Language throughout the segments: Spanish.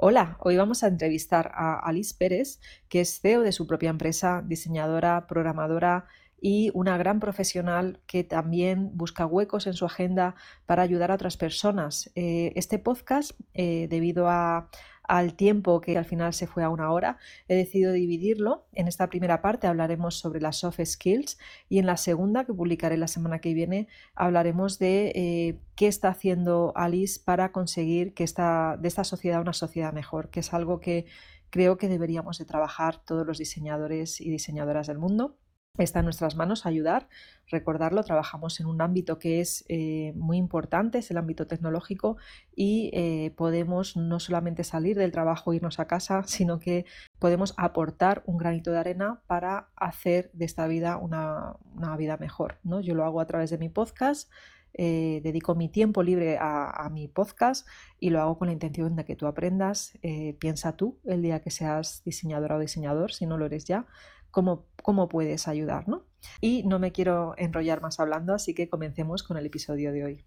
Hola, hoy vamos a entrevistar a Alice Pérez, que es CEO de su propia empresa, diseñadora, programadora y una gran profesional que también busca huecos en su agenda para ayudar a otras personas. Eh, este podcast, eh, debido al tiempo que al final se fue a una hora, he decidido dividirlo. En esta primera parte hablaremos sobre las soft skills y en la segunda, que publicaré la semana que viene, hablaremos de eh, qué está haciendo Alice para conseguir que esta, de esta sociedad una sociedad mejor, que es algo que creo que deberíamos de trabajar todos los diseñadores y diseñadoras del mundo. Está en nuestras manos ayudar, recordarlo, trabajamos en un ámbito que es eh, muy importante, es el ámbito tecnológico y eh, podemos no solamente salir del trabajo e irnos a casa, sino que podemos aportar un granito de arena para hacer de esta vida una, vida mejor. ¿no? Yo lo hago a través de mi podcast, eh, dedico mi tiempo libre a, mi podcast y lo hago con la intención de que tú aprendas. piensa tú el día que seas diseñadora o diseñador, si no lo eres ya cómo, cómo puedes ayudar, ¿no? Y no me quiero enrollar más hablando, así que comencemos con el episodio de hoy.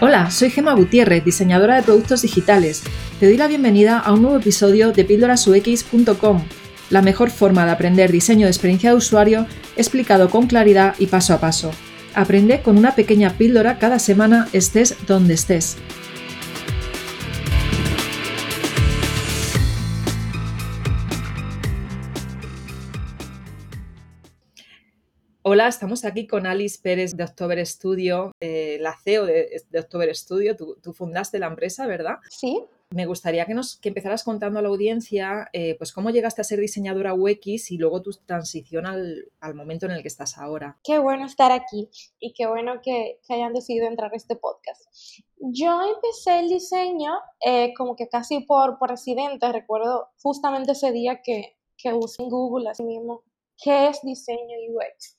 Hola, soy Gema Gutiérrez, diseñadora de productos digitales. Te doy la bienvenida a un nuevo episodio de píldorasux.com, la mejor forma de aprender diseño de experiencia de usuario explicado con claridad y paso a paso. Aprende con una pequeña píldora cada semana estés donde estés. Hola, estamos aquí con Alice Pérez de October Studio, eh, la CEO de, October Studio. Tú, fundaste la empresa, ¿verdad? Sí. Me gustaría que nos que empezaras contando a la audiencia eh, pues cómo llegaste a ser diseñadora UX y luego tu transición al, momento en el que estás ahora. Qué bueno estar aquí y qué bueno que, hayan decidido entrar a este podcast. Yo empecé el diseño eh, como que casi por, por accidente. Recuerdo justamente ese día que, que usé en Google así mismo qué es diseño UX.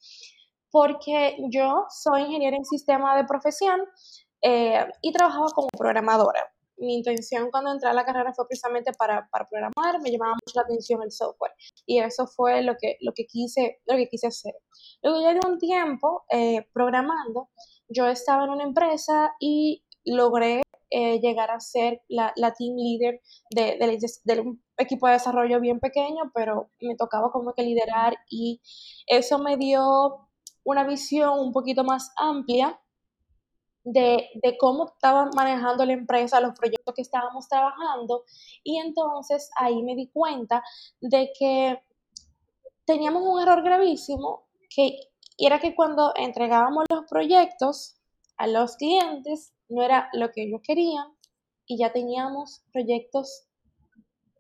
Porque yo soy ingeniera en sistema de profesión eh, y trabajaba como programadora. Mi intención cuando entré a la carrera fue precisamente para, para, programar, me llamaba mucho la atención el software y eso fue lo que, lo que, quise, lo que quise hacer. Luego ya de un tiempo eh, programando, yo estaba en una empresa y logré eh, llegar a ser la, la team leader de, de, un equipo de desarrollo bien pequeño, pero me tocaba como que liderar y eso me dio una visión un poquito más amplia de, de, cómo estaba manejando la empresa, los proyectos que estábamos trabajando. Y entonces ahí me di cuenta de que teníamos un error gravísimo, que era que cuando entregábamos los proyectos a los clientes, no era lo que ellos querían y ya teníamos proyectos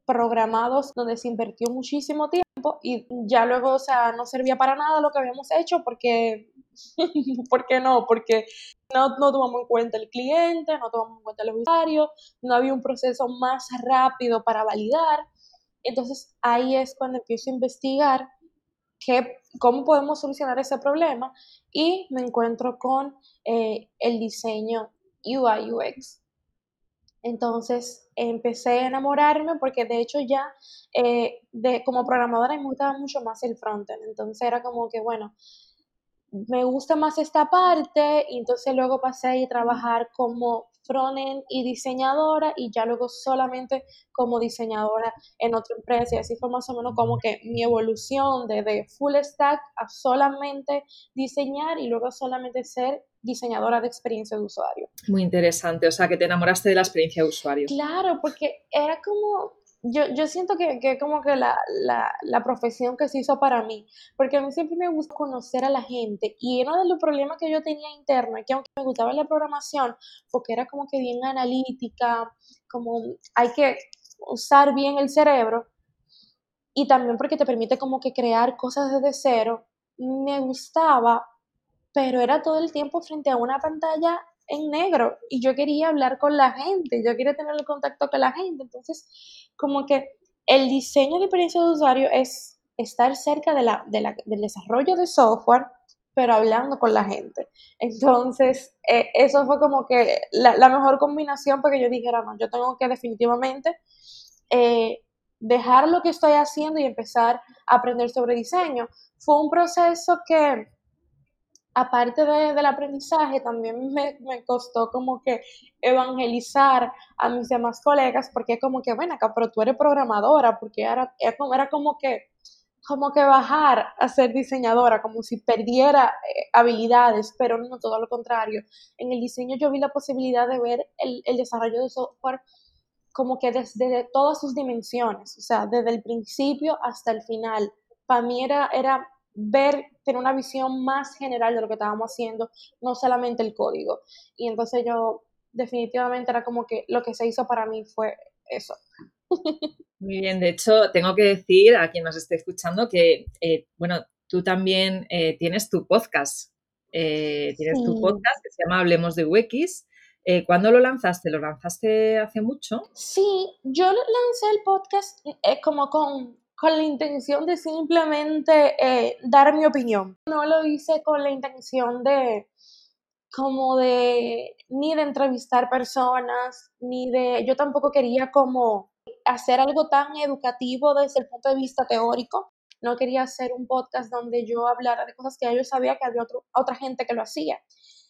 programados donde se invirtió muchísimo tiempo y ya luego, o sea, no servía para nada lo que habíamos hecho porque, ¿por qué no? Porque no, no tomamos en cuenta el cliente, no tomamos en cuenta el usuario, no había un proceso más rápido para validar. Entonces ahí es cuando empiezo a investigar qué, cómo podemos solucionar ese problema y me encuentro con eh, el diseño UI UX. Entonces empecé a enamorarme porque de hecho ya eh, de, como programadora me gustaba mucho más el frontend. Entonces era como que, bueno, me gusta más esta parte y entonces luego pasé a trabajar como frontend y diseñadora y ya luego solamente como diseñadora en otra empresa y así fue más o menos como que mi evolución de, de full stack a solamente diseñar y luego solamente ser diseñadora de experiencia de usuario. Muy interesante, o sea, que te enamoraste de la experiencia de usuario. Claro, porque era como, yo, yo siento que, que como que la, la, la, profesión que se hizo para mí, porque a mí siempre me gusta conocer a la gente y uno de los problemas que yo tenía interno es que aunque me gustaba la programación, porque era como que bien analítica, como hay que usar bien el cerebro y también porque te permite como que crear cosas desde cero, me gustaba pero era todo el tiempo frente a una pantalla en negro y yo quería hablar con la gente, yo quería tener el contacto con la gente. Entonces, como que el diseño de experiencia de usuario es estar cerca de la, del desarrollo de software, pero hablando con la gente. Entonces, eh, eso fue como que la, mejor combinación porque yo dijera, no, yo tengo que definitivamente eh, dejar lo que estoy haciendo y empezar a aprender sobre diseño. Fue un proceso que aparte del aprendizaje, también me, me, costó como que evangelizar a mis demás colegas, porque como que, ven acá, pero tú eres programadora, porque era, era, era como que como que bajar a ser diseñadora, como si perdiera eh, habilidades, pero no todo lo contrario. En el diseño yo vi la posibilidad de ver el, el desarrollo de software como que desde todas sus dimensiones, o sea, desde el principio hasta el final. Para mí era, era ver, tener una visión más general de lo que estábamos haciendo, no solamente el código. Y entonces yo definitivamente era como que lo que se hizo para mí fue eso. Muy bien, de hecho, tengo que decir a quien nos esté escuchando que, eh, bueno, tú también eh, tienes tu podcast. Eh, tienes tu podcast que se llama Hablemos de UX. ¿Cuándo lo lanzaste? ¿Lo lanzaste hace mucho? Sí, yo lancé el podcast como con, con, la intención de simplemente dar mi opinión. No lo hice con la intención de como de ni de entrevistar personas, ni de yo tampoco quería como hacer algo tan educativo desde el punto de vista teórico. No quería hacer un podcast donde yo hablara de cosas que yo sabía que había otra gente que lo hacía,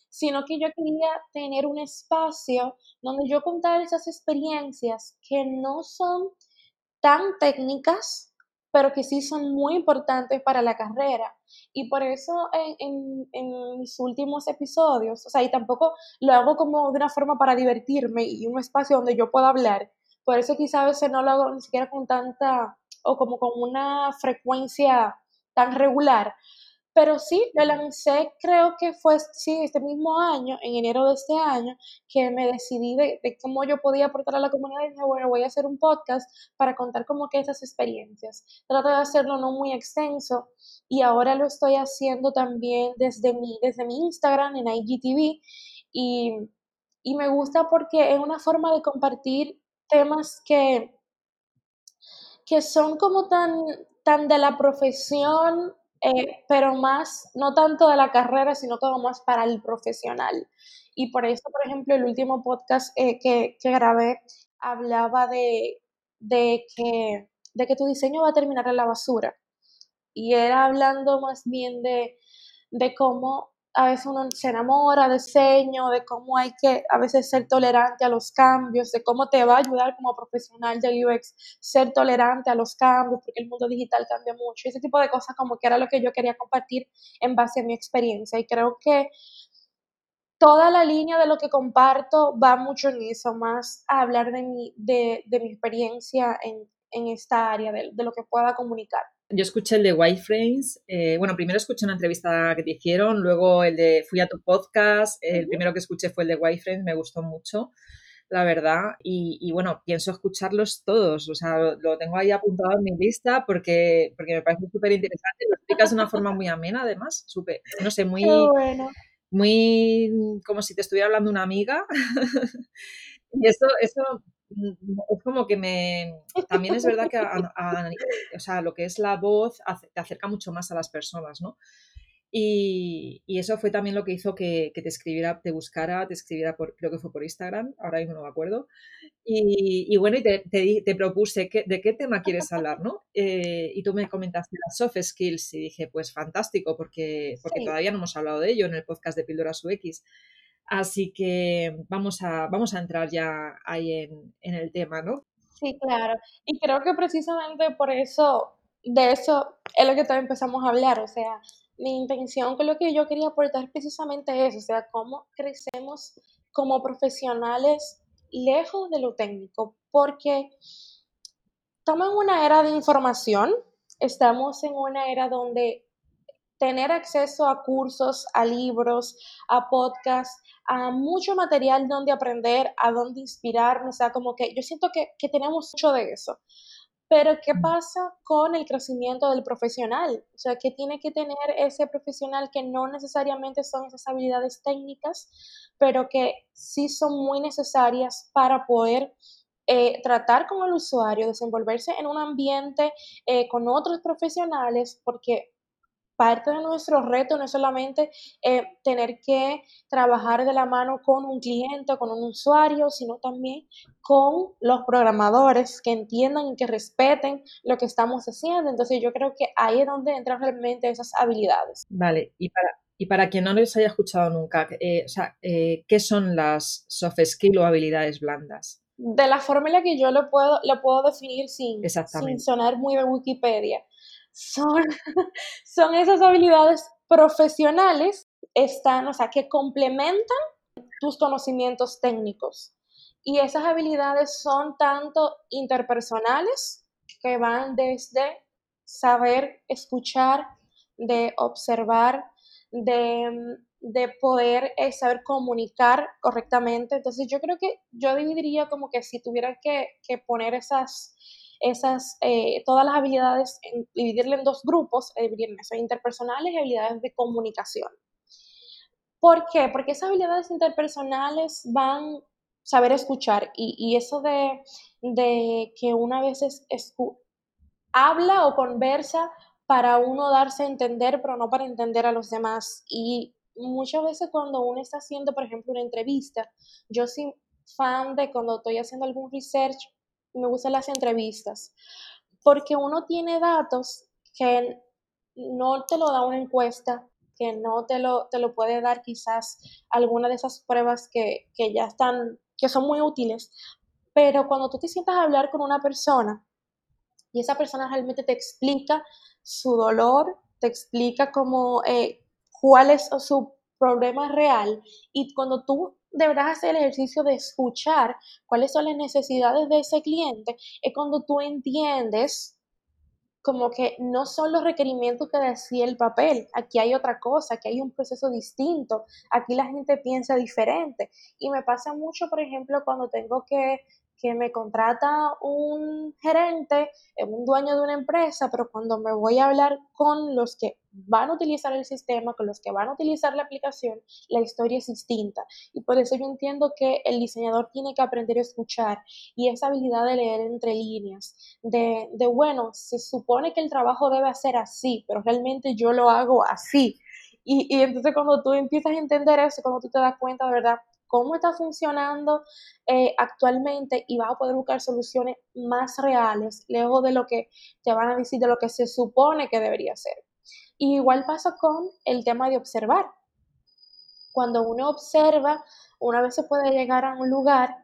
sino que yo quería tener un espacio donde yo contara esas experiencias que no son tan técnicas, pero que sí son muy importantes para la carrera. Y por eso en, en, mis últimos episodios, o sea, y tampoco lo hago como de una forma para divertirme y un espacio donde yo pueda hablar, por eso quizá a veces no lo hago ni siquiera con tanta o como con una frecuencia tan regular. Pero sí, lo lancé, creo que fue, sí, este mismo año, en enero de este año, que me decidí de, cómo yo podía aportar a la comunidad y dije, bueno, voy a hacer un podcast para contar como que esas experiencias. Trato de hacerlo no muy extenso y ahora lo estoy haciendo también desde mi, desde mi Instagram, en IGTV, y, y me gusta porque es una forma de compartir temas que, que son como tan, tan de la profesión, eh, pero más, no tanto de la carrera, sino como más para el profesional. Y por eso, por ejemplo, el último podcast eh, que, que, grabé hablaba de, de, que, de que tu diseño va a terminar en la basura. Y era hablando más bien de, de cómo a veces uno se enamora de diseño, de cómo hay que a veces ser tolerante a los cambios, de cómo te va a ayudar como profesional de UX ser tolerante a los cambios, porque el mundo digital cambia mucho. Ese tipo de cosas como que era lo que yo quería compartir en base a mi experiencia. Y creo que toda la línea de lo que comparto va mucho en eso, más a hablar de mi, de, de mi experiencia en, en esta área, de lo que pueda comunicar. Yo escuché el de Wireframes. Eh, bueno, primero escuché una entrevista que te hicieron, luego el de Fui a tu podcast. El primero que escuché fue el de Wireframes, me gustó mucho, la verdad. Y, bueno, pienso escucharlos todos. O sea, lo, tengo ahí apuntado en mi lista porque, porque me parece súper interesante. Lo explicas de una forma muy amena, además. Súper, no sé, muy. Muy como si te estuviera hablando una amiga. y eso, eso es como que me... También es verdad que o sea, lo que es la voz te acerca mucho más a las personas, ¿no? Y, eso fue también lo que hizo que, te escribiera, te buscara, te escribiera por, creo que fue por Instagram, ahora mismo no me acuerdo. Y, bueno, y te, te, propuse de qué tema quieres hablar, ¿no? Eh, y tú me comentaste las soft skills y dije, pues fantástico, porque, porque todavía no hemos hablado de ello en el podcast de Píldoras UX. Así que vamos a, vamos a entrar ya ahí en, en el tema, ¿no? Sí, claro. Y creo que precisamente por eso, de eso es lo que también empezamos a hablar. O sea, mi intención con lo que yo quería aportar precisamente es, o sea, cómo crecemos como profesionales lejos de lo técnico, porque estamos en una era de información, estamos en una era donde tener acceso a cursos, a libros, a podcasts, a mucho material donde aprender, a donde inspirarnos, o sea, como que yo siento que, que tenemos mucho de eso. Pero ¿qué pasa con el crecimiento del profesional? O sea, ¿qué tiene que tener ese profesional que no necesariamente son esas habilidades técnicas, pero que sí son muy necesarias para poder eh, tratar con el usuario, desenvolverse en un ambiente eh, con otros profesionales, porque parte de nuestro reto no es solamente eh, tener que trabajar de la mano con un cliente, con un usuario, sino también con los programadores que entiendan y que respeten lo que estamos haciendo. Entonces yo creo que ahí es donde entran realmente esas habilidades. Vale, y para, Y para quien no les haya escuchado nunca, eh, o sea, eh, ¿qué son las soft skills o habilidades blandas? De la fórmula que yo lo puedo, lo puedo definir sin, sin sonar muy de Wikipedia, son, son esas habilidades profesionales, están, o sea, que complementan tus conocimientos técnicos. Y esas habilidades son tanto interpersonales, que van desde saber escuchar, de observar, de, poder eh, saber comunicar correctamente. Entonces yo creo que yo dividiría como que si tuviera que, poner esas, esas eh, todas las habilidades, en, dividirle en dos grupos, eh, son interpersonales y habilidades de comunicación. ¿Por qué? Porque esas habilidades interpersonales van saber escuchar y, eso de, que una vez habla o conversa para uno darse a entender, pero no para entender a los demás. Y muchas veces cuando uno está haciendo, por ejemplo, una entrevista, yo soy fan de cuando estoy haciendo algún research, me gustan las entrevistas, porque uno tiene datos que no te lo da una encuesta, que no te lo, te lo puede dar quizás alguna de esas pruebas que, que ya están, que son muy útiles, pero cuando tú te sientas a hablar con una persona y esa persona realmente te explica su dolor, te explica cómo, eh, cuál es su problema real y cuando tú de verdad haces el ejercicio de escuchar cuáles son las necesidades de ese cliente, es cuando tú entiendes como que no son los requerimientos que decía el papel, aquí hay otra cosa, aquí hay un proceso distinto, aquí la gente piensa diferente. Y me pasa mucho, por ejemplo, cuando tengo que que me contrata un gerente, eh, un dueño de una empresa, pero cuando me voy a hablar con los que van a utilizar el sistema, con los que van a utilizar la aplicación, la historia es distinta. Y por eso yo entiendo que el diseñador tiene que aprender a escuchar y esa habilidad de leer entre líneas, de, bueno, se supone que el trabajo debe ser así, pero realmente yo lo hago así. Y, y entonces cuando tú empiezas a entender eso, cuando tú te das cuenta de verdad cómo está funcionando eh, actualmente y vas a poder buscar soluciones más reales, lejos de lo que te van a decir, de lo que se supone que debería ser. igual pasa con el tema de observar. Cuando uno observa, una vez se puede llegar a un lugar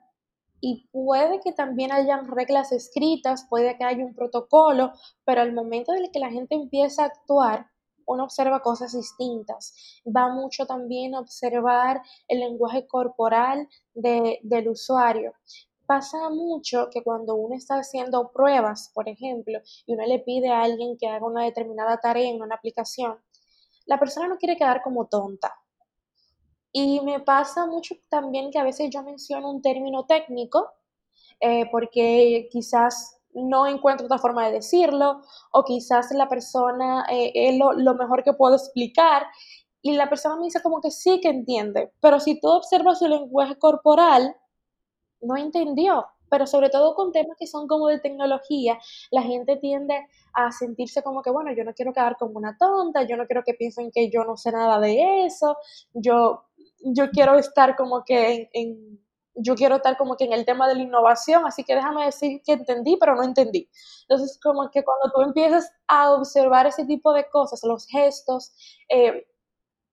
y puede que también hayan reglas escritas, puede que haya un protocolo, pero al momento en el que la gente empieza a actuar, uno observa cosas distintas. Va mucho también a observar el lenguaje corporal del usuario. Pasa mucho que cuando uno está haciendo pruebas, por ejemplo, y uno le pide a alguien que haga una determinada tarea en una aplicación, la persona no quiere quedar como tonta. Y me pasa mucho también que a veces yo menciono un término técnico, eh, porque quizás no encuentro otra forma de decirlo, o quizás la persona eh, es lo, mejor que puedo explicar, y la persona me dice como que sí que entiende, pero si tú observas su lenguaje corporal, no entendió, pero sobre todo con temas que son como de tecnología, la gente tiende a sentirse como que, bueno, yo no quiero quedar como una tonta, yo no quiero que piensen que yo no sé nada de eso, yo, yo quiero estar como que en yo quiero estar como que en el tema de la innovación, así que déjame decir que entendí, pero no entendí. Entonces, como que cuando tú empiezas a observar ese tipo de cosas, los gestos, eh,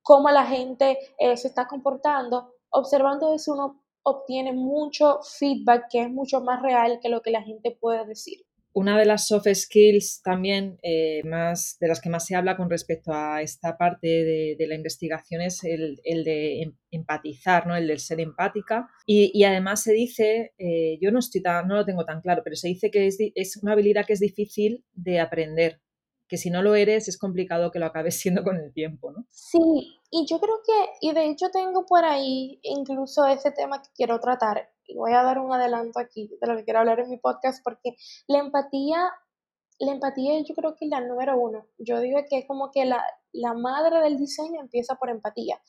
cómo la gente eh, se está comportando, observando eso uno obtiene mucho feedback que es mucho más real que lo que la gente puede decir. Una de las soft skills también eh, más de las que más se habla con respecto a esta parte de, la investigación es el, de em, empatizar, ¿no? el del ser empática. Y, además se dice, eh, yo no, estoy no lo tengo tan claro, pero se dice que es, es una habilidad que es difícil de aprender, que si no lo eres es complicado que lo acabes siendo con el tiempo, ¿no? Sí, y yo creo que, y de hecho tengo por ahí incluso ese tema que quiero tratar, voy a dar un adelanto aquí de lo que quiero hablar en mi podcast porque la empatía, la empatía yo creo que es la número uno. Yo digo que es como que la, la madre del diseño empieza por empatía.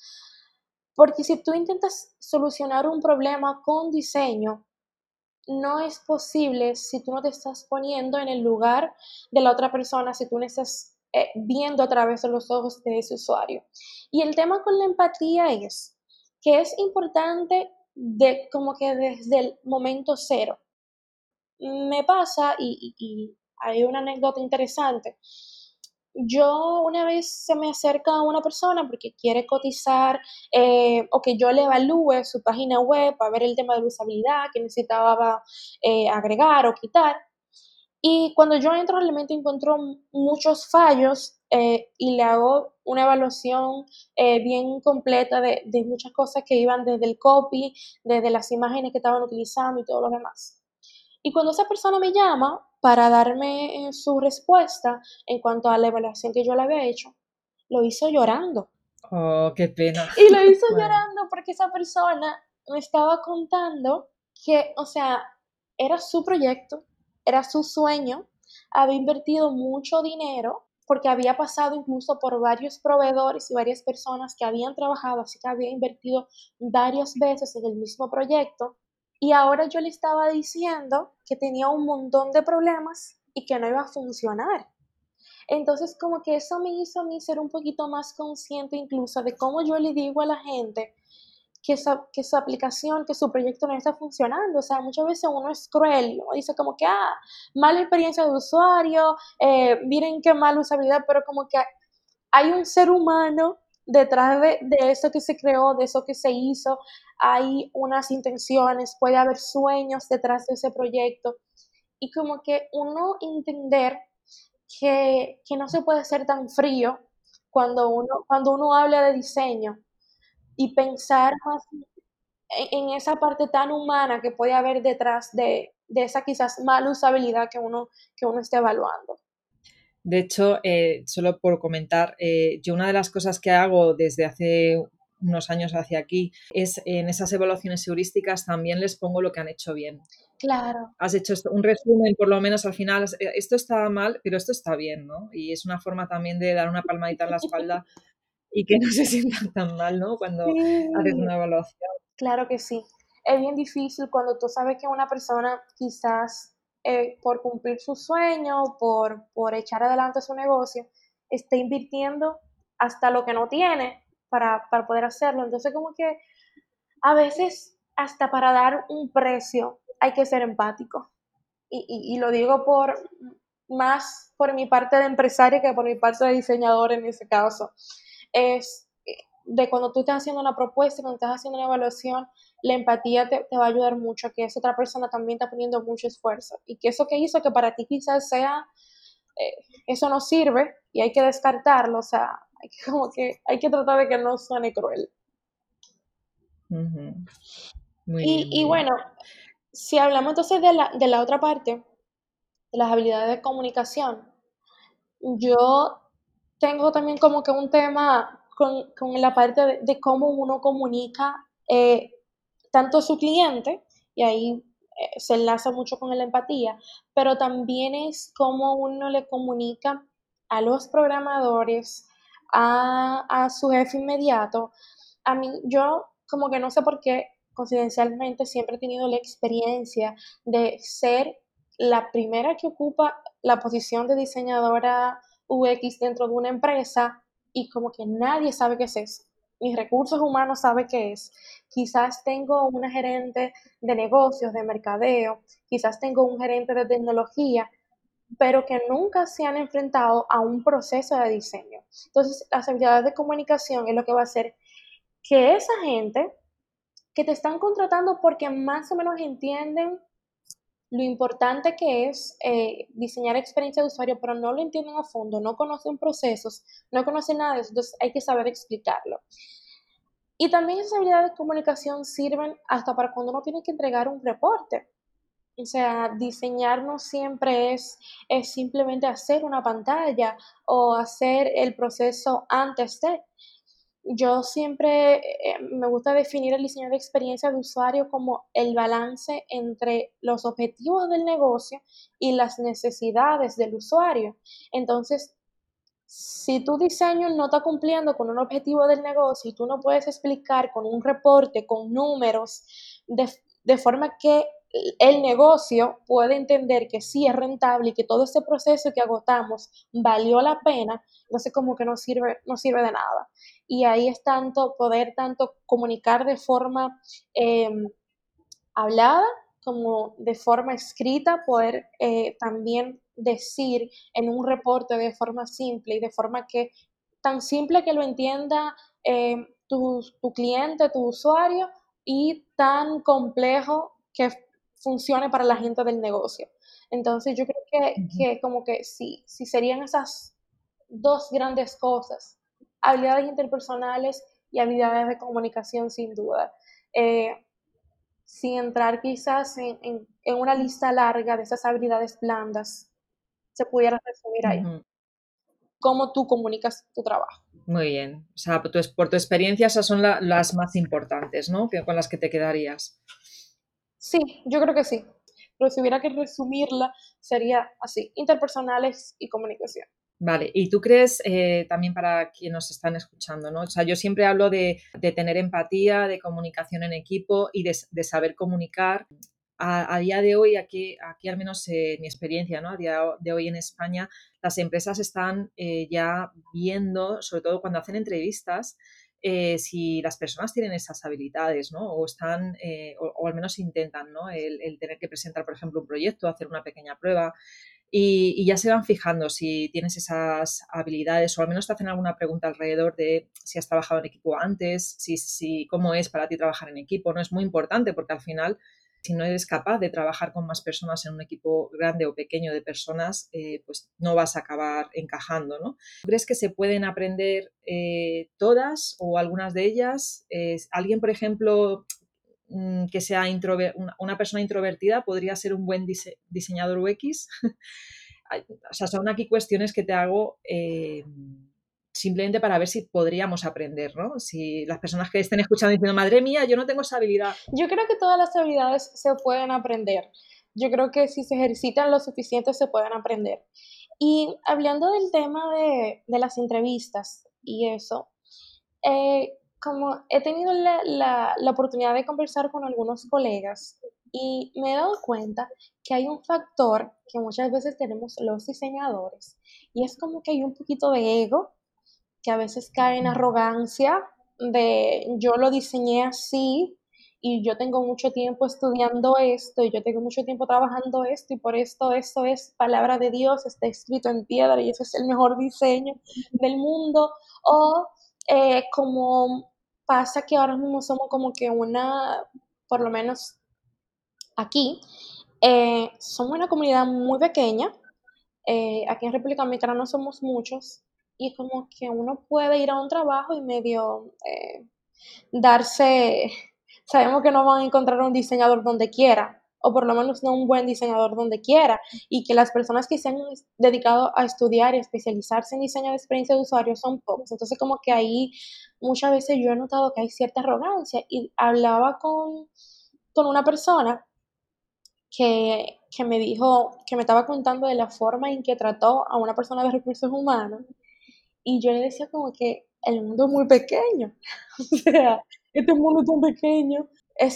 Porque si tú intentas solucionar un problema con diseño, no es posible si tú no te estás poniendo en el lugar de la otra persona, si tú no estás eh, viendo a través de los ojos de ese usuario. Y el tema con la empatía es que es importante de como que desde el momento cero. Me pasa, y, hay una anécdota interesante, yo una vez se me acerca una persona porque quiere cotizar eh, o que yo le evalúe su página web para ver el tema de usabilidad que necesitaba eh, agregar o quitar. Y cuando yo entro realmente encuentro muchos fallos eh, y le hago una evaluación bien completa de, de muchas cosas que iban desde el copy, desde las imágenes que estaban utilizando y todo lo demás. Y cuando esa persona me llama para darme eh, su respuesta en cuanto a la evaluación que yo le había hecho, lo hizo llorando. Oh, qué pena. Y lo hizo llorando porque esa persona me estaba contando que, o sea, era su proyecto, era su sueño, había invertido mucho dinero porque había pasado incluso por varios proveedores y varias personas que habían trabajado, así que había invertido varias veces en el mismo proyecto y ahora yo le estaba diciendo que tenía un montón de problemas y que no iba a funcionar. Entonces como que eso me hizo a mí ser un poquito más consciente incluso de cómo yo le digo a la gente que su, que su aplicación, que su proyecto no está funcionando. O sea, muchas veces uno es cruel, uno dice como que, ah, mala experiencia de usuario, eh, miren qué mala usabilidad, pero como que hay un ser humano detrás de, de, eso que se creó, de eso que se hizo, hay unas intenciones, puede haber sueños detrás de ese proyecto. Y como que uno entender que, no se puede ser tan frío cuando uno, cuando uno habla de diseño y pensar más en, esa parte tan humana que puede haber detrás de, esa quizás mala usabilidad que uno, que uno esté evaluando. De hecho, eh, solo por comentar, eh, yo una de las cosas que hago desde hace unos años hacia aquí es en esas evaluaciones heurísticas también les pongo lo que han hecho bien. Claro. Has hecho un resumen, por lo menos al final, eh, esto está mal, pero esto está bien, ¿no? Y es una forma también de dar una palmadita en la espalda y que no se sientan tan mal, ¿no? Cuando haces una evaluación. Claro que sí. Es bien difícil cuando tú sabes que una persona quizás eh, por cumplir su sueño, por, por echar adelante su negocio, está invirtiendo hasta lo que no tiene para, poder hacerlo. Entonces, como que a veces hasta para dar un precio hay que ser empático. Y, lo digo por más por mi parte de empresaria que por mi parte de diseñador en ese caso. Es eh, de cuando tú estás haciendo una propuesta, cuando estás haciendo una evaluación, la empatía te, va a ayudar mucho, que esa otra persona también está poniendo mucho esfuerzo. Y que eso que hizo que para ti quizás sea, eh, eso no sirve y hay que descartarlo, o sea, hay que, como que hay que tratar de que no suene cruel. y, bueno, si hablamos entonces de la, de la otra parte, de las habilidades de comunicación, yo tengo también como que un tema con, con la parte de, cómo uno comunica eh, tanto a su cliente, y ahí eh, se enlaza mucho con la empatía, pero también es cómo uno le comunica a los programadores, a, a su jefe inmediato. A mí, yo como que no sé por qué, confidencialmente, siempre he tenido la experiencia de ser la primera que ocupa la posición de diseñadora UX dentro de una empresa y como que nadie sabe qué es eso mis recursos humanos sabe qué es. Quizás tengo una gerente de negocios, de mercadeo, quizás tengo un gerente de tecnología, pero que nunca se han enfrentado a un proceso de diseño. Entonces, las habilidades de comunicación es lo que va a hacer que esa gente que te están contratando porque más o menos entienden lo importante que es eh, diseñar experiencia de usuario, pero no lo entienden a fondo, no conocen procesos, no conocen nada de eso, entonces hay que saber explicarlo. Y también esas habilidades de comunicación sirven hasta para cuando uno tiene que entregar un reporte. O sea, diseñar no siempre es, es simplemente hacer una pantalla o hacer el proceso antes de yo siempre eh, me gusta definir el diseño de experiencia de usuario como el balance entre los objetivos del negocio y las necesidades del usuario. Entonces, si tu diseño no está cumpliendo con un objetivo del negocio y tú no puedes explicar con un reporte, con números, de, de forma que el negocio puede entender que sí es rentable y que todo este proceso que agotamos valió la pena, entonces como que no sirve, no sirve de nada. Y ahí es tanto poder tanto comunicar de forma em, hablada como de forma escrita, poder eh, también decir en un reporte de forma simple y de forma que tan simple que lo entienda eh, tu, tu, cliente, tu usuario, y tan complejo que funcione para la gente del negocio. Entonces yo creo que, que como que sí, si serían esas dos grandes cosas, habilidades interpersonales y habilidades de comunicación sin duda. Eh, sin entrar quizás en, en, una lista larga de esas habilidades blandas, se pudiera resumir ahí. Cómo tú comunicas tu trabajo. Muy bien. O sea, por tu, por tu experiencia esas son las más importantes, ¿no? con las que te quedarías. Sí, yo creo que sí. Pero si hubiera que resumirla, sería así, interpersonales y comunicación. Vale, y tú crees, eh, también para quienes nos están escuchando, ¿no? O sea, yo siempre hablo de, tener empatía, de comunicación en equipo y de, saber comunicar. A, día de hoy, aquí, aquí al menos eh, mi experiencia, ¿no? A día de hoy en España, las empresas están eh, ya viendo, sobre todo cuando hacen entrevistas, si las personas tienen esas habilidades, ¿no? O están, o, al menos intentan, ¿no? El, tener que presentar, por ejemplo, un proyecto, hacer una pequeña prueba, y, ya se van fijando si tienes esas habilidades o al menos te hacen alguna pregunta alrededor de si has trabajado en equipo antes, si, si, cómo es para ti trabajar en equipo. No es muy importante porque al final, si no eres capaz de trabajar con más personas en un equipo grande o pequeño de personas, eh, pues no vas a acabar encajando. ¿no? ¿Crees que se pueden aprender eh, todas o algunas de ellas? ¿Alguien, por ejemplo, Mm, que sea una persona introvertida podría ser un buen diseñador UX. o sea, son aquí cuestiones que te hago eh, simplemente para ver si podríamos aprender, ¿no? Si las personas que estén escuchando diciendo, madre mía, yo no tengo esa habilidad. Yo creo que todas las habilidades se pueden aprender. Yo creo que si se ejercitan lo suficiente se pueden aprender. Y hablando del tema de, de las entrevistas y eso, eh, como he tenido la, oportunidad de conversar con algunos colegas y me he dado cuenta que hay un factor que muchas veces tenemos los diseñadores y es como que hay un poquito de ego que a veces cae en arrogancia de yo lo diseñé así y yo tengo mucho tiempo estudiando esto y yo tengo mucho tiempo trabajando esto y por esto esto es palabra de Dios, está escrito en piedra y ese es el mejor diseño del mundo o eh, como pasa que ahora mismo somos como que una, por lo menos aquí, eh, somos una comunidad muy pequeña. Eh, aquí en República Dominicana no somos muchos y como que uno puede ir a un trabajo y medio eh, darse, sabemos que no van a encontrar un diseñador donde quiera, o por lo menos no un buen diseñador donde quiera, y que las personas que se han dedicado a estudiar y especializarse en diseño de experiencia de usuario son pocos. Entonces como que ahí muchas veces yo he notado que hay cierta arrogancia y hablaba con, con una persona que, que me dijo, que me estaba contando de la forma en que trató a una persona de recursos humanos y yo le decía como que el mundo es muy pequeño, o sea, este mundo es tan pequeño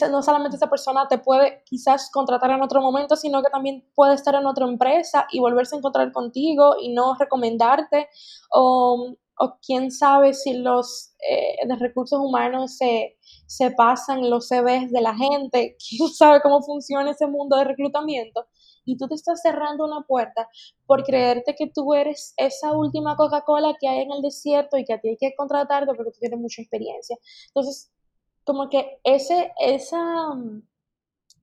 no solamente esa persona te puede quizás contratar en otro momento, sino que también puede estar en otra empresa y volverse a encontrar contigo y no recomendarte. O, o quién sabe si los eh, de recursos humanos se, se pasan los CVs de la gente, quién sabe cómo funciona ese mundo de reclutamiento. Y tú te estás cerrando una puerta por creerte que tú eres esa última Coca-Cola que hay en el desierto y que a ti hay que contratarte porque tú tienes mucha experiencia. Entonces, como que ese, esa,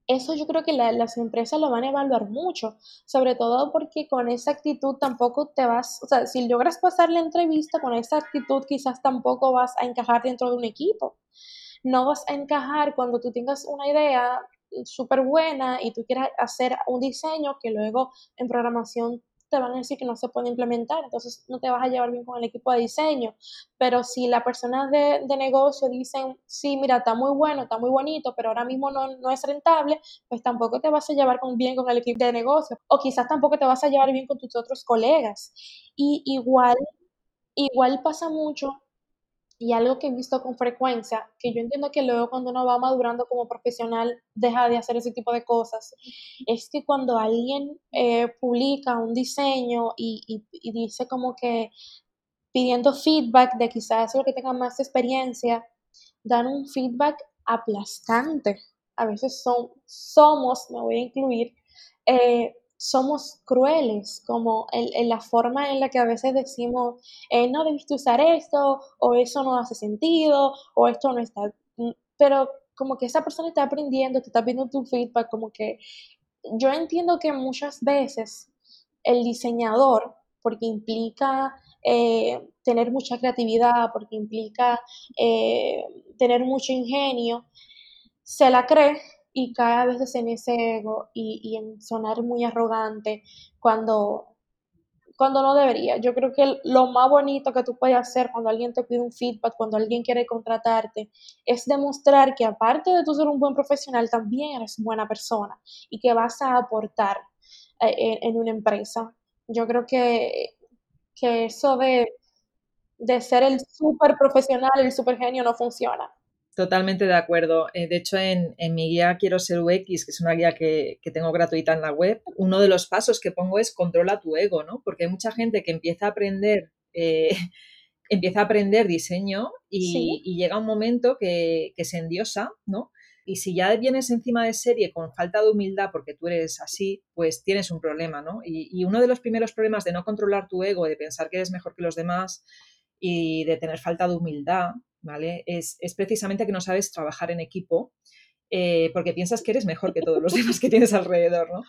eso yo creo que las empresas lo van a evaluar mucho, sobre todo porque con esa actitud tampoco te vas, o sea, si logras pasar la entrevista con esa actitud quizás tampoco vas a encajar dentro de un equipo. No vas a encajar cuando tú tengas una idea súper buena y tú quieras hacer un diseño que luego en programación te van a decir que no se puede implementar, entonces no te vas a llevar bien con el equipo de diseño. Pero si las personas de, de negocio dicen, sí, mira, está muy bueno, está muy bonito, pero ahora mismo no, no es rentable, pues tampoco te vas a llevar bien con el equipo de negocio. O quizás tampoco te vas a llevar bien con tus otros colegas. Y igual, igual pasa mucho y algo que he visto con frecuencia, que yo entiendo que luego cuando uno va madurando como profesional deja de hacer ese tipo de cosas, es que cuando alguien eh, publica un diseño y, dice como que pidiendo feedback de quizás lo que tenga más experiencia, dan un feedback aplastante. A veces son, somos, me voy a incluir, eh, somos crueles, como en, la forma en la que a veces decimos, eh, no debiste usar esto, o eso no hace sentido, o esto no está, mm, pero como que esa persona está aprendiendo, te está pidiendo tu feedback, como que yo entiendo que muchas veces el diseñador, porque implica eh, tener mucha creatividad, porque implica eh, tener mucho ingenio, se la cree y cae a veces en ese ego y, en sonar muy arrogante cuando, cuando no debería. Yo creo que lo más bonito que tú puedes hacer cuando alguien te pide un feedback, cuando alguien quiere contratarte, es demostrar que aparte de tú ser un buen profesional, también eres buena persona y que vas a aportar eh, en, una empresa. Yo creo que, que eso de, de ser el súper profesional, el súper genio, no funciona. Totalmente de acuerdo. Eh, de hecho, en, mi guía Quiero ser UX, que es una guía que, tengo gratuita en la web, uno de los pasos que pongo es controla tu ego, ¿no? Porque hay mucha gente que empieza a aprender, eh, empieza a aprender diseño y, llega un momento que, se endiosa, ¿no? Y si ya vienes encima de serie con falta de humildad porque tú eres así, pues tienes un problema, ¿no? Y, y uno de los primeros problemas de no controlar tu ego, de pensar que eres mejor que los demás y de tener falta de humildad, ¿vale? Es, precisamente que no sabes trabajar en equipo eh, porque piensas que eres mejor que todos los demás que tienes alrededor, ¿no?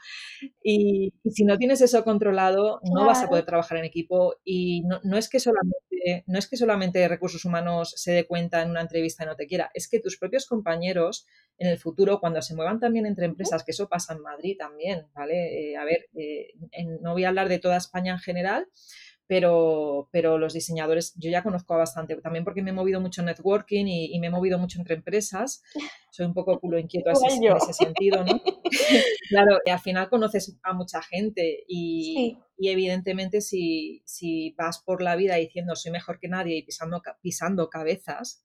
Y, si no tienes eso controlado, no vas a poder trabajar en equipo y no, es que solamente, no es que solamente recursos humanos se dé cuenta en una entrevista y no te quiera, es que tus propios compañeros en el futuro, cuando se muevan también entre empresas, que eso pasa en Madrid también, ¿vale? Eh, a ver, eh, no voy a hablar de toda España en general, pero, pero los diseñadores yo ya conozco bastante, también porque me he movido mucho en networking y, me he movido mucho entre empresas, soy un poco culo inquieto así, en ese sentido, ¿no? claro, y al final conoces a mucha gente y, y evidentemente si, si, vas por la vida diciendo soy mejor que nadie y pisando, pisando cabezas,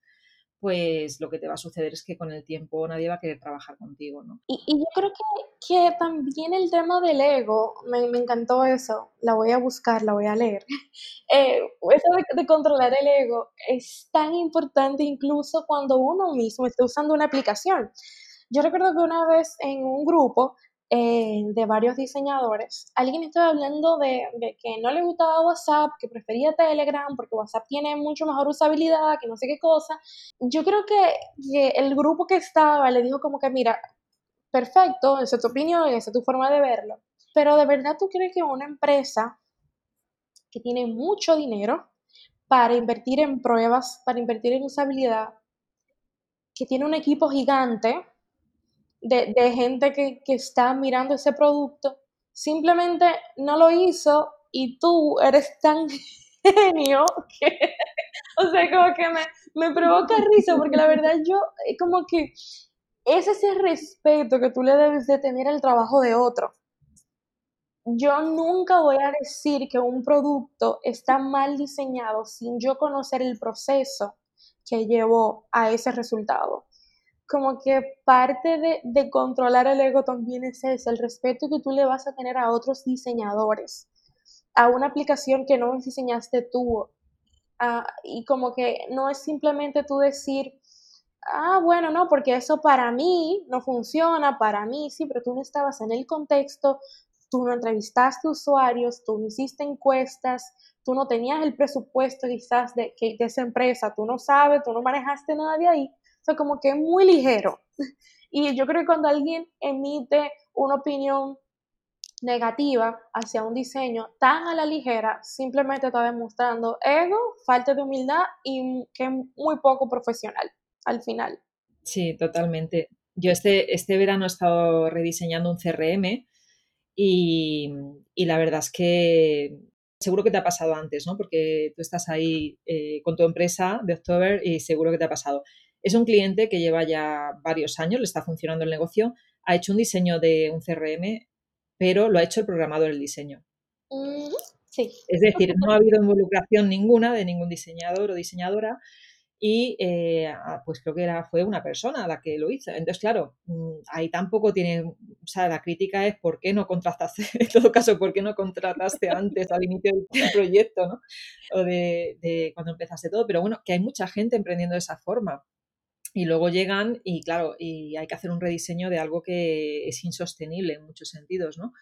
pues lo que te va a suceder es que con el tiempo nadie va a querer trabajar contigo, ¿no? Y, yo creo que, que, también el tema del ego, me, encantó eso, la voy a buscar, la voy a leer. Eh, eso de, controlar el ego es tan importante incluso cuando uno mismo está usando una aplicación. Yo recuerdo que una vez en un grupo eh, de varios diseñadores, alguien estaba hablando de, que no le gustaba WhatsApp, que prefería Telegram porque WhatsApp tiene mucho mejor usabilidad, que no sé qué cosa. Yo creo que, el grupo que estaba le dijo como que, mira, perfecto, esa es tu opinión, esa es tu forma de verlo, pero de verdad tú crees que una empresa que tiene mucho dinero para invertir en pruebas, para invertir en usabilidad, que tiene un equipo gigante, de, gente que, está mirando ese producto, simplemente no lo hizo y tú eres tan genio que, o sea, como que me, me provoca risa porque la verdad yo, eh, como que es ese respeto que tú le debes de tener al trabajo de otro. Yo nunca voy a decir que un producto está mal diseñado sin yo conocer el proceso que llevó a ese resultado como que parte de, controlar el ego también es ese, el respeto que tú le vas a tener a otros diseñadores, a una aplicación que no diseñaste tú, y como que no es simplemente tú decir, ah, bueno, no, porque eso para mí no funciona, para mí sí, pero tú no estabas en el contexto, tú no entrevistaste usuarios, tú no hiciste encuestas, tú no tenías el presupuesto quizás de, de esa empresa, tú no sabes, tú no manejaste nada de ahí como que es muy ligero. Y yo creo que cuando alguien emite una opinión negativa hacia un diseño tan a la ligera, simplemente está demostrando ego, falta de humildad y que es muy poco profesional al final. Sí, totalmente. Yo este, este verano he estado rediseñando un CRM y, la verdad es que seguro que te ha pasado antes, ¿no? Porque tú estás ahí eh, con tu empresa de October y seguro que te ha pasado. Es un cliente que lleva ya varios años, le está funcionando el negocio, ha hecho un diseño de un CRM, pero lo ha hecho el programador el diseño. sí. Es decir, no ha habido involucración ninguna de ningún diseñador o diseñadora y eh, ah, pues creo que era, fue una persona la que lo hizo. Entonces, claro, mm, ahí tampoco tiene, o sea, la crítica es por qué no contrataste, en todo caso, por qué no contrataste antes al inicio del proyecto, ¿no? O de, de cuando empezaste todo. Pero bueno, que hay mucha gente emprendiendo de esa forma. Y luego llegan y claro, y hay que hacer un rediseño de algo que es insostenible en muchos sentidos, ¿no?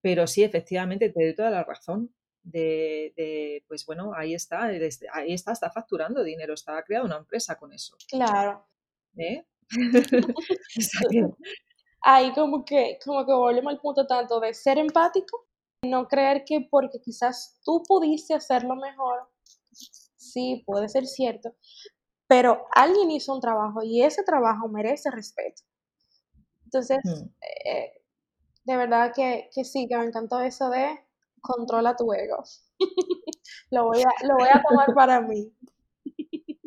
pero sí, efectivamente, te doy toda la razón. De, pues bueno, ahí está, ahí está, está facturando dinero, está creando una empresa con eso. Claro. ¿Eh? ahí como que, como que volvemos al punto tanto de ser empático, no creer que porque quizás tú pudiste hacerlo mejor, sí, puede ser cierto, pero alguien hizo un trabajo y ese trabajo merece respeto. Entonces, eh, de verdad que, que, sí, que me encantó eso de controla tu ego. lo, voy a, lo voy a tomar para mí.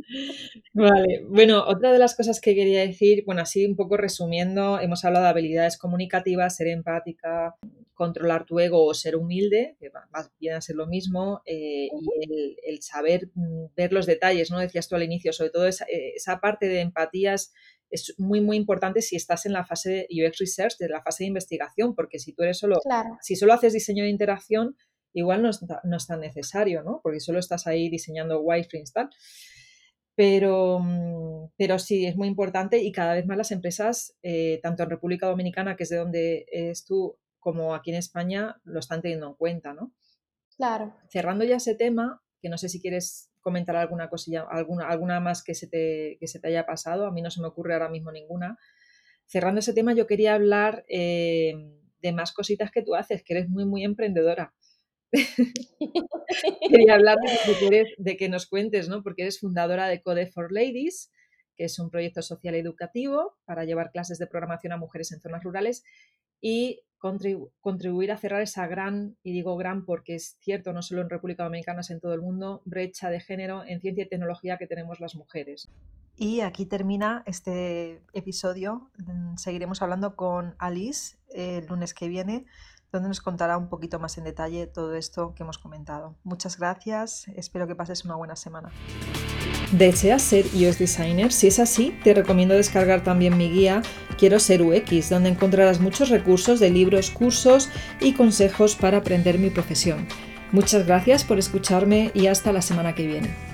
Vale, bueno, otra de las cosas que quería decir, bueno, así un poco resumiendo, hemos hablado de habilidades comunicativas, ser empática, controlar tu ego o ser humilde, que va, bien a ser lo mismo, eh, y el, saber mm, ver los detalles, ¿no? Decías tú al inicio, sobre todo esa, eh, esa parte de empatías es muy, muy importante si estás en la fase de UX Research, de la fase de investigación, porque si tú eres solo, si solo haces diseño de interacción, igual no es, no es tan necesario, ¿no? Porque solo estás ahí diseñando wireframes, tal. Pero, mm, pero sí, es muy importante y cada vez más las empresas, eh, tanto en República Dominicana, que es de donde eres tú, como aquí en España, lo están teniendo en cuenta, ¿no? Claro. Cerrando ya ese tema, que no sé si quieres comentar alguna cosilla, alguna, alguna más que se, te, que se te haya pasado, a mí no se me ocurre ahora mismo ninguna. Cerrando ese tema, yo quería hablar eh, de más cositas que tú haces, que eres muy, muy emprendedora. Quería hablar de, que nos cuentes, ¿no? Porque eres fundadora de Code for Ladies, que es un proyecto social educativo para llevar clases de programación a mujeres en zonas rurales y contribuir a cerrar esa gran, y digo gran porque es cierto, no solo en República Dominicana, es en todo el mundo, brecha de género en ciencia y tecnología que tenemos las mujeres. Y aquí termina este episodio. Seguiremos hablando con Alice el lunes que viene donde nos contará un poquito más en detalle todo esto que hemos comentado. Muchas gracias, espero que pases una buena semana. ¿Deseas ser iOS Designer? Si es así, te recomiendo descargar también mi guía Quiero ser UX, donde encontrarás muchos recursos de libros, cursos y consejos para aprender mi profesión. Muchas gracias por escucharme y hasta la semana que viene.